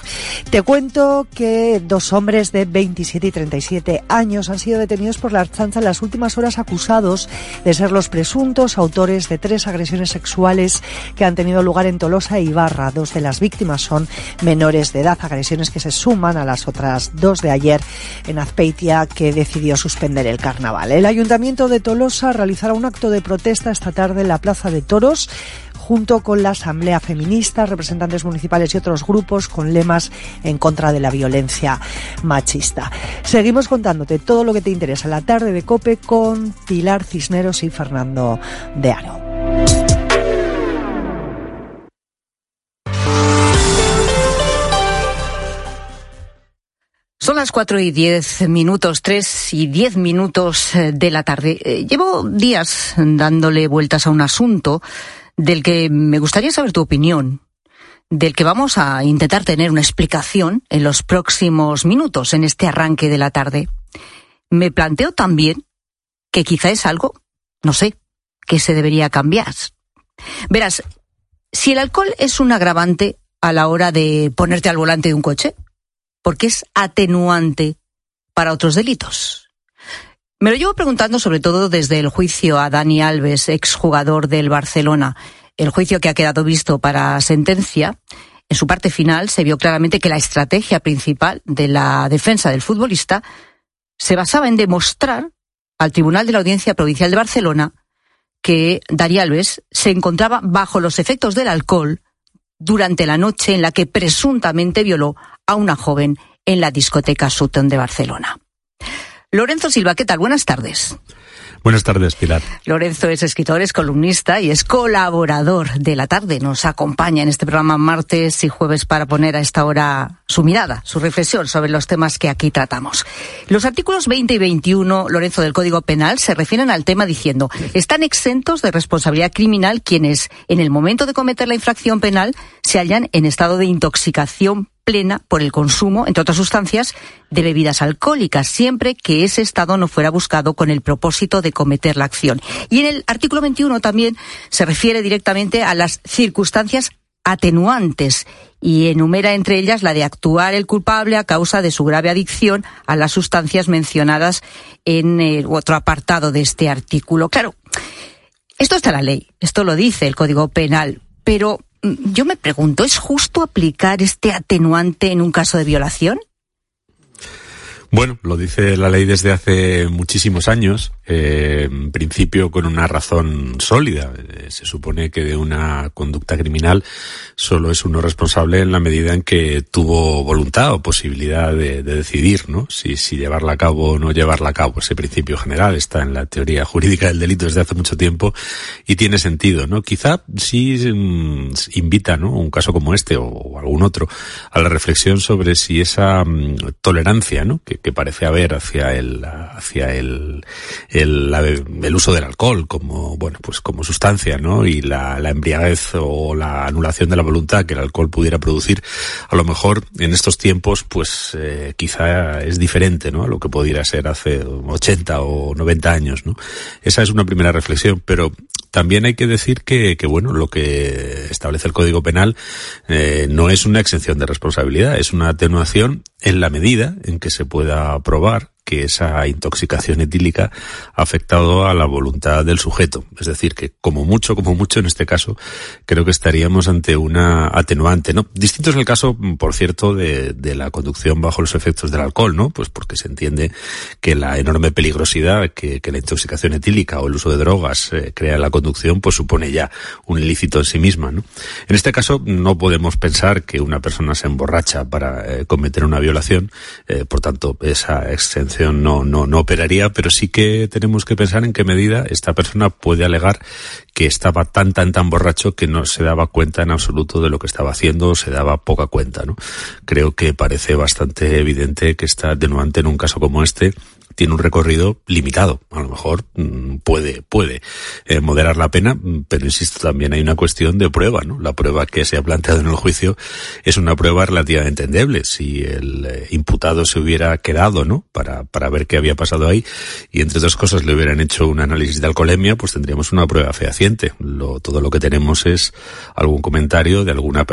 Te cuento que dos hombres de 27 y 37 años han sido detenidos por la Archanza en las últimas horas acusados de ser los presuntos autores de tres agresiones sexuales que han tenido lugar en Tolosa y e Ibarra. Dos de las víctimas son menores de edad, agresiones que se suman a las otras dos de ayer en Azpeitia, que decidió suspender el carnaval. El Ayuntamiento de Tolosa realizará un acto de protesta esta tarde en la Plaza de Toros junto con la Asamblea Feminista, representantes municipales y otros grupos con lemas en contra de la violencia machista. Seguimos contándote todo lo que te interesa la tarde de Cope con Pilar Cisneros y Fernando de Aro. Son las cuatro y diez minutos, tres y diez minutos eh, de la tarde. Eh, llevo días dándole vueltas a un asunto del que me gustaría saber tu opinión, del que vamos a intentar tener una explicación en los próximos minutos, en este arranque de la tarde. Me planteo también que quizá es algo, no sé, que se debería cambiar. Verás, si el alcohol es un agravante a la hora de ponerte al volante de un coche, porque es atenuante para otros delitos. Me lo llevo preguntando sobre todo desde el juicio a Dani Alves, exjugador del Barcelona, el juicio que ha quedado visto para sentencia. En su parte final se vio claramente que la estrategia principal de la defensa del futbolista se basaba en demostrar al Tribunal de la Audiencia Provincial de Barcelona que Dani Alves se encontraba bajo los efectos del alcohol durante la noche en la que presuntamente violó a una joven en la discoteca Sutton de Barcelona. Lorenzo Silva, ¿qué tal? Buenas tardes. Buenas tardes, Pilar. Lorenzo es escritor, es columnista y es colaborador de la tarde. Nos acompaña en este programa martes y jueves para poner a esta hora su mirada, su reflexión sobre los temas que aquí tratamos. Los artículos 20 y 21, Lorenzo, del Código Penal se refieren al tema diciendo están exentos de responsabilidad criminal quienes, en el momento de cometer la infracción penal, se hallan en estado de intoxicación plena por el consumo, entre otras sustancias, de bebidas alcohólicas, siempre que ese estado no fuera buscado con el propósito de cometer la acción. Y en el artículo 21 también se refiere directamente a las circunstancias atenuantes y enumera entre ellas la de actuar el culpable a causa de su grave adicción a las sustancias mencionadas en el otro apartado de este artículo. Claro, esto está en la ley, esto lo dice el Código Penal, pero yo me pregunto, ¿es justo aplicar este atenuante en un caso de violación? Bueno, lo dice la ley desde hace muchísimos años, eh, en principio con una razón sólida. Eh, se supone que de una conducta criminal solo es uno responsable en la medida en que tuvo voluntad o posibilidad de, decidir, ¿no? Si, llevarla a cabo o no llevarla a cabo. Ese principio general está en la teoría jurídica del delito desde hace mucho tiempo y tiene sentido, ¿no? Quizá sí mm, invita, ¿no? Un caso como este o, algún otro a la reflexión sobre si esa mm, tolerancia, ¿no? Que, que parece haber hacia el hacia el, el, uso del alcohol como bueno pues como sustancia no y la, la embriaguez o la anulación de la voluntad que el alcohol pudiera producir a lo mejor en estos tiempos pues eh, quizá es diferente no a lo que pudiera ser hace 80 o 90 años no esa es una primera reflexión pero también hay que decir que, que bueno, lo que establece el Código Penal eh, no es una exención de responsabilidad, es una atenuación en la medida en que se pueda probar que esa intoxicación etílica ha afectado a la voluntad del sujeto. Es decir, que como mucho, como mucho en este caso, creo que estaríamos ante una atenuante, ¿no? Distinto es el caso, por cierto, de, la conducción bajo los efectos del alcohol, ¿no? Pues porque se entiende que la enorme peligrosidad que, que la intoxicación etílica o el uso de drogas eh, crea en la conducción, pues supone ya un ilícito en sí misma, ¿no? En este caso, no podemos pensar que una persona se emborracha para eh, cometer una violación, eh, por tanto, esa exención no, no, no operaría, pero sí que tenemos que pensar en qué medida esta persona puede alegar que estaba tan, tan, tan borracho que no se daba cuenta en absoluto de lo que estaba haciendo, se daba poca cuenta, ¿no? Creo que parece bastante evidente que está atenuante en un caso como este tiene un recorrido limitado. A lo mejor mm, puede, puede eh, moderar la pena, mm, pero insisto, también hay una cuestión de prueba, ¿no? La prueba que se ha planteado en el juicio es una prueba relativamente endeble. Si el eh, imputado se hubiera quedado, ¿no? Para, para ver qué había pasado ahí y entre dos cosas le hubieran hecho un análisis de alcoholemia, pues tendríamos una prueba fehaciente. Lo, todo lo que tenemos es algún comentario de alguna persona